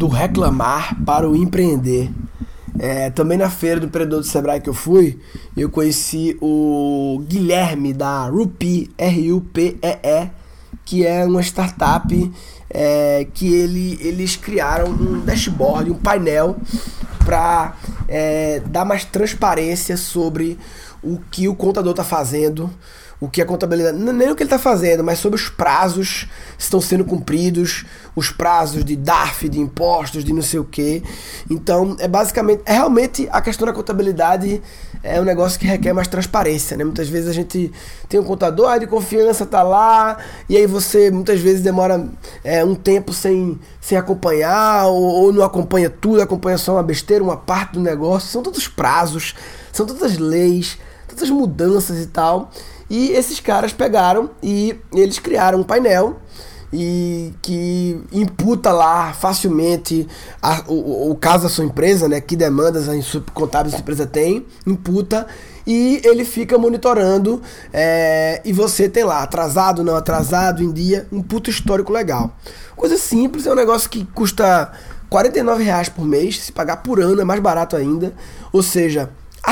do reclamar para o empreender. É, também na feira do empreendedor do Sebrae que eu fui, eu conheci o Guilherme da Rupi, R-U-P-E-E, que é uma startup é, que ele, eles criaram um dashboard, um painel para é, dar mais transparência sobre o que o contador está fazendo, o que a contabilidade, nem o que ele está fazendo, mas sobre os prazos estão sendo cumpridos, os prazos de DARF, de impostos, de não sei o que. Então, é basicamente, é realmente a questão da contabilidade é um negócio que requer mais transparência, né? Muitas vezes a gente tem um contador de confiança, tá lá, e aí você muitas vezes demora é, um tempo sem, sem acompanhar, ou, ou não acompanha tudo, acompanha só uma besteira, uma parte do negócio. São todos prazos, são todas leis, tantas mudanças e tal. E esses caras pegaram e eles criaram um painel e que imputa lá facilmente a, o, o caso da sua empresa, né? Que demandas a contábil sua empresa tem, imputa e ele fica monitorando é, e você tem lá atrasado, não atrasado, em dia, um puto histórico legal. Coisa simples, é um negócio que custa 49 reais por mês, se pagar por ano é mais barato ainda, ou seja,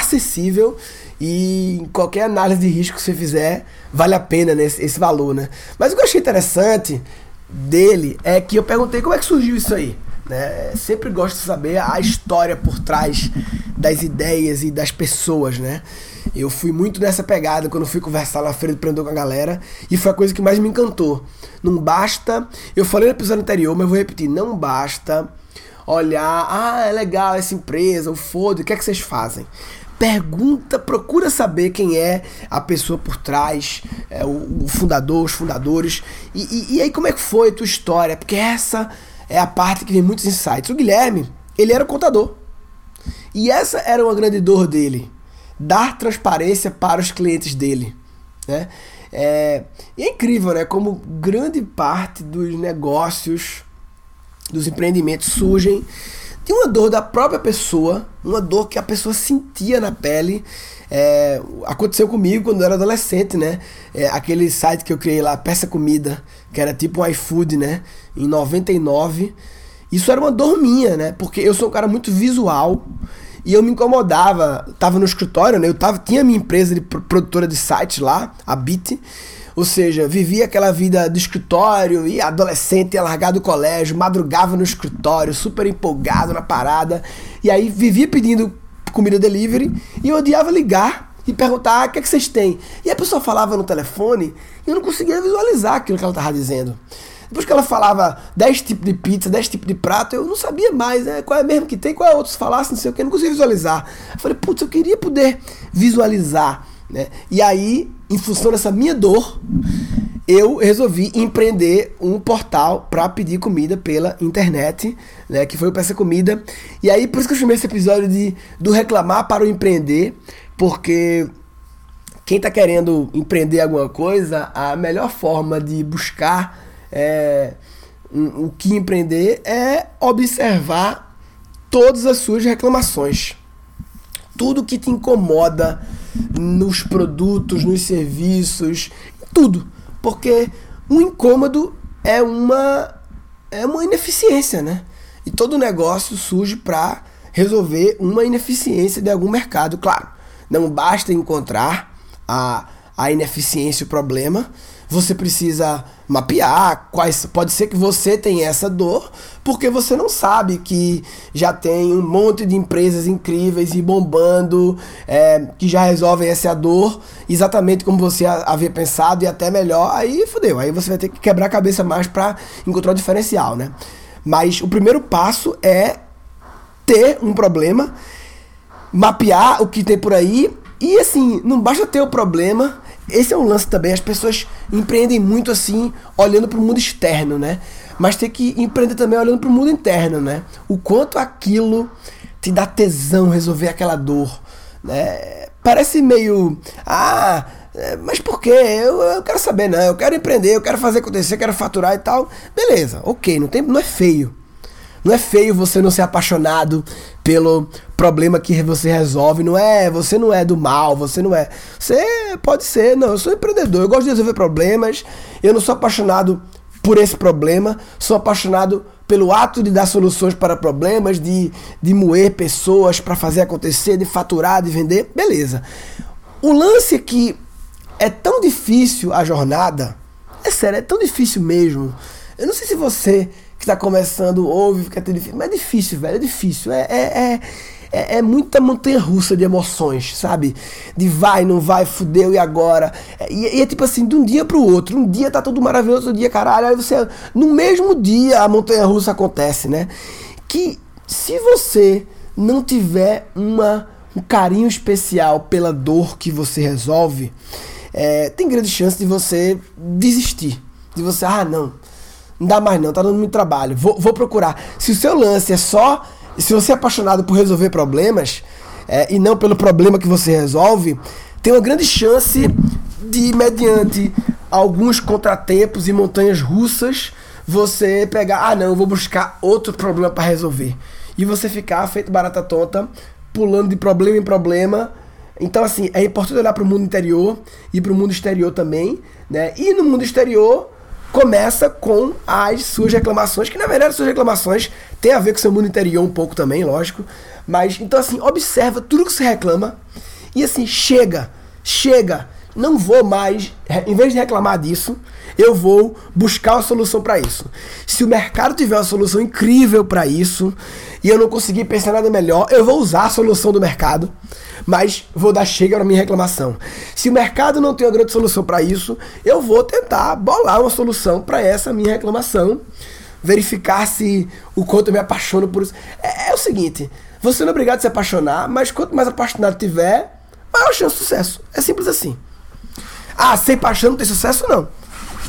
acessível e qualquer análise de risco que você fizer, vale a pena né, esse, esse valor, né? Mas o que eu achei interessante dele é que eu perguntei como é que surgiu isso aí. Né? Sempre gosto de saber a história por trás das ideias e das pessoas, né? Eu fui muito nessa pegada quando fui conversar na feira do empreendedor com a galera e foi a coisa que mais me encantou. Não basta, eu falei no episódio anterior, mas vou repetir, não basta olhar, ah, é legal essa empresa, o foda, o que é que vocês fazem? Pergunta, procura saber quem é a pessoa por trás, é, o, o, fundador, os fundadores. E, e, e, aí, como é que foi a tua história? Porque essa é a parte que vem muitos insights. O Guilherme, ele era contador. E essa era uma grande dor dele. Dar transparência para os clientes dele. Né? É, e é incrível, né? Como grande parte dos negócios, dos empreendimentos surgem tem uma dor da própria pessoa, uma dor que a pessoa sentia na pele. É, aconteceu comigo quando eu era adolescente, né? É, aquele site que eu criei lá, Peça Comida, que era tipo um iFood, né? Em 99. Isso era uma dor minha, né? Porque eu sou um cara muito visual e eu me incomodava. Tava no escritório, né? Eu tava, tinha minha empresa de produtora de sites lá, a Bit. Ou seja, vivia aquela vida do escritório e adolescente, ia largar do colégio, madrugava no escritório, super empolgado na parada. E aí vivia pedindo comida delivery e eu odiava ligar e perguntar: ah, o que, é que vocês têm? E a pessoa falava no telefone e eu não conseguia visualizar aquilo que ela estava dizendo. Depois que ela falava 10 tipos de pizza, 10 tipos de prato, eu não sabia mais né, qual é mesmo que tem, qual é outro se falasse, não sei o que, eu não conseguia visualizar. Eu falei, putz, eu queria poder visualizar. Né? E aí em função dessa minha dor, eu resolvi empreender um portal para pedir comida pela internet, né, que foi o Peça Comida. E aí por isso que eu chamei esse episódio de do reclamar para o empreender, porque quem está querendo empreender alguma coisa, a melhor forma de buscar é, um, o que empreender é observar todas as suas reclamações. Tudo que te incomoda nos produtos, nos serviços, tudo. Porque um incômodo é uma é uma ineficiência, né? E todo negócio surge para resolver uma ineficiência de algum mercado, claro. Não basta encontrar a, a ineficiência, o problema, você precisa mapear quais pode ser que você tenha essa dor porque você não sabe que já tem um monte de empresas incríveis e bombando é, que já resolvem essa dor exatamente como você havia pensado e até melhor aí fodeu aí você vai ter que quebrar a cabeça mais para encontrar o diferencial né? Mas o primeiro passo é ter um problema mapear o que tem por aí e assim não basta ter o problema esse é um lance também, as pessoas empreendem muito assim, olhando para o mundo externo, né? Mas tem que empreender também olhando para o mundo interno, né? O quanto aquilo te dá tesão resolver aquela dor, né? Parece meio, ah, é, mas por quê? Eu, eu quero saber, não. Eu quero empreender, eu quero fazer acontecer, eu quero faturar e tal. Beleza, ok, não, tem, não é feio. Não é feio você não ser apaixonado pelo problema que você resolve. Não é, você não é do mal, você não é. Você pode ser, não, eu sou empreendedor, eu gosto de resolver problemas. Eu não sou apaixonado por esse problema, sou apaixonado pelo ato de dar soluções para problemas, de, de moer pessoas para fazer acontecer, de faturar, de vender, beleza. O lance é que é tão difícil a jornada, é sério, é tão difícil mesmo. Eu não sei se você que está começando ouve, fica tão difícil, mas é difícil, velho, é difícil. É, é, é, é, é muita montanha russa de emoções, sabe? De vai, não vai, fudeu e agora. É, e, e, é tipo assim, de um dia pro outro. Um dia tá tudo maravilhoso, outro dia, caralho. Aí você. No mesmo dia a montanha russa acontece, né? Que se você não tiver uma, um carinho especial pela dor que você resolve é, tem grande chance de você desistir. De você, ah, não, não dá mais não, tá dando muito trabalho, vou, vou procurar. Se o seu lance é só, se você é apaixonado por resolver problemas, é, e não pelo problema que você resolve, tem uma grande chance de, mediante alguns contratempos e montanhas russas, você pegar, ah não, vou buscar outro problema para resolver. E você ficar feito barata tonta, pulando de problema em problema, então, assim, é importante olhar para o mundo interior e para o mundo exterior também, né? E no mundo exterior começa com as suas reclamações, que na verdade suas reclamações têm a ver com seu mundo interior um pouco também, lógico. Mas, então assim, observa tudo que você reclama e assim, chega, chega, não vou mais, em vez de reclamar disso, eu vou buscar uma solução para isso. Se o mercado tiver uma solução incrível para isso e eu não conseguir pensar nada melhor, eu vou usar a solução do mercado mas vou dar chega para minha reclamação. Se o mercado não tem uma grande solução para isso, eu vou tentar bolar uma solução para essa minha reclamação, verificar se o quanto eu me apaixono por isso. É, é, o seguinte, você não é obrigado a se apaixonar, mas quanto mais apaixonado tiver, maior chance de sucesso. É simples assim. Ah, sem paixão não tem sucesso? Não.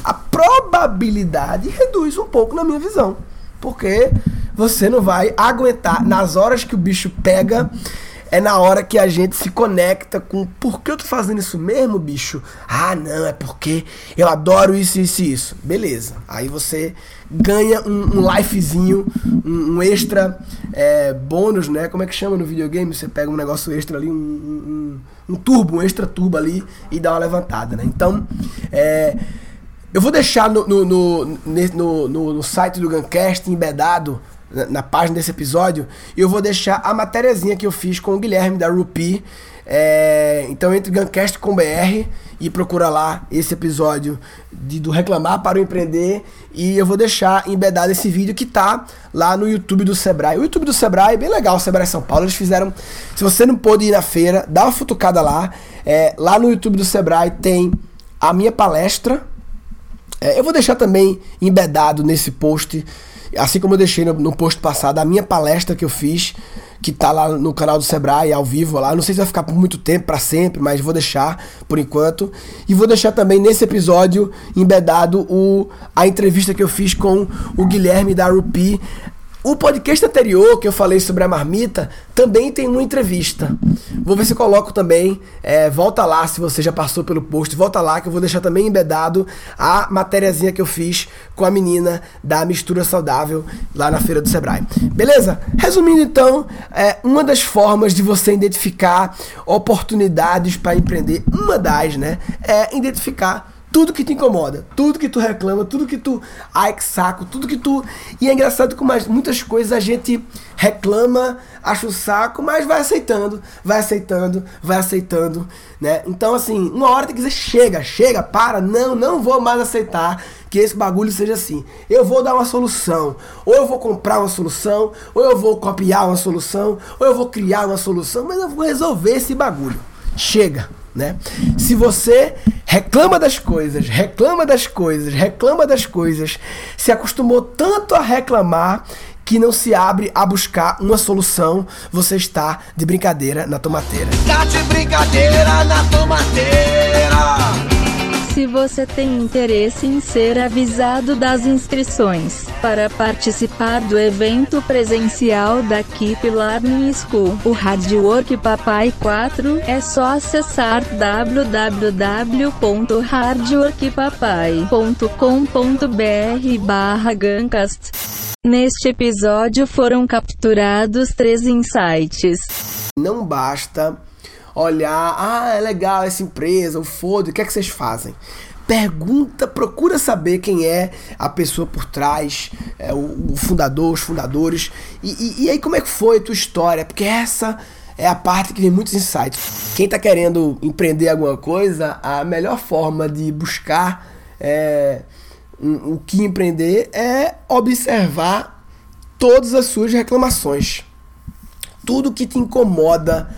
A probabilidade reduz um pouco na minha visão. Porque você não vai aguentar nas horas que o bicho pega é na hora que a gente se conecta com por que eu tô fazendo isso mesmo, bicho? Ah, não, é porque eu adoro isso, isso e isso. Beleza. Aí você ganha um, um lifezinho, um, um extra é, bônus, né? Como é que chama no videogame? Você pega um negócio extra ali, um, um, turbo, um extra turbo ali e dá uma levantada, né? Então, é, eu vou deixar no, no, no, no, no, no site do Guncast embedado na, página desse episódio, e eu vou deixar a matériazinha que eu fiz com o Guilherme da Rupi. É, então entre Guncast com BR e procura lá esse episódio de, do Reclamar para o Empreender e eu vou deixar embedado esse vídeo que tá lá no YouTube do Sebrae. O YouTube do Sebrae é bem legal, o Sebrae São Paulo, eles fizeram, se você não pôde ir na feira, dá uma futucada lá, é, lá no YouTube do Sebrae tem a minha palestra, é, eu vou deixar também embedado nesse post Assim como eu deixei no, no post passado a minha palestra que eu fiz, que tá lá no canal do Sebrae, ao vivo lá. Não sei se vai ficar por muito tempo, para sempre, mas vou deixar por enquanto. E vou deixar também nesse episódio embedado o, a entrevista que eu fiz com o Guilherme da Rupi o podcast anterior que eu falei sobre a marmita também tem uma entrevista. Vou ver se coloco também. É, volta lá se você já passou pelo post. Volta lá que eu vou deixar também embedado a matériazinha que eu fiz com a menina da mistura saudável lá na feira do Sebrae. Beleza? Resumindo então, é, uma das formas de você identificar oportunidades para empreender, uma das, né, é identificar tudo que te incomoda, tudo que tu reclama, tudo que tu. Ai, que saco, tudo que tu. E é engraçado que muitas coisas a gente reclama, acha o saco, mas vai aceitando, vai aceitando, vai aceitando, né? Então, assim, uma hora tem que dizer: chega, chega, para, não, não vou mais aceitar que esse bagulho seja assim. Eu vou dar uma solução, ou eu vou comprar uma solução, ou eu vou copiar uma solução, ou eu vou criar uma solução, mas eu vou resolver esse bagulho. Chega né? Se você reclama das coisas, reclama das coisas, reclama das coisas, se acostumou tanto a reclamar que não se abre a buscar uma solução, você está de brincadeira na tomateira. Tá de brincadeira na tomateira. Se você tem interesse em ser avisado das inscrições para participar do evento presencial da Keep Learning School, o Hard Work Papai 4, é só acessar www.hardworkpapai.com.br barra Gancast. Neste episódio foram capturados três insights. Não basta olhar, ah, é legal essa empresa, o foda, o que é que vocês fazem? pergunta, procura saber quem é a pessoa por trás, é, o, o, fundador, os fundadores, e, e, e, aí como é que foi a tua história, porque essa é a parte que vem muitos insights. Quem está querendo empreender alguma coisa, a melhor forma de buscar é, um, o que empreender é observar todas as suas reclamações. Tudo que te incomoda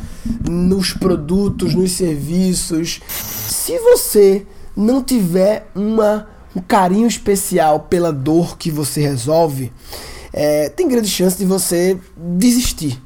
nos produtos, nos serviços. Se você não tiver uma, um carinho especial pela dor que você resolve, é, tem grande chance de você desistir.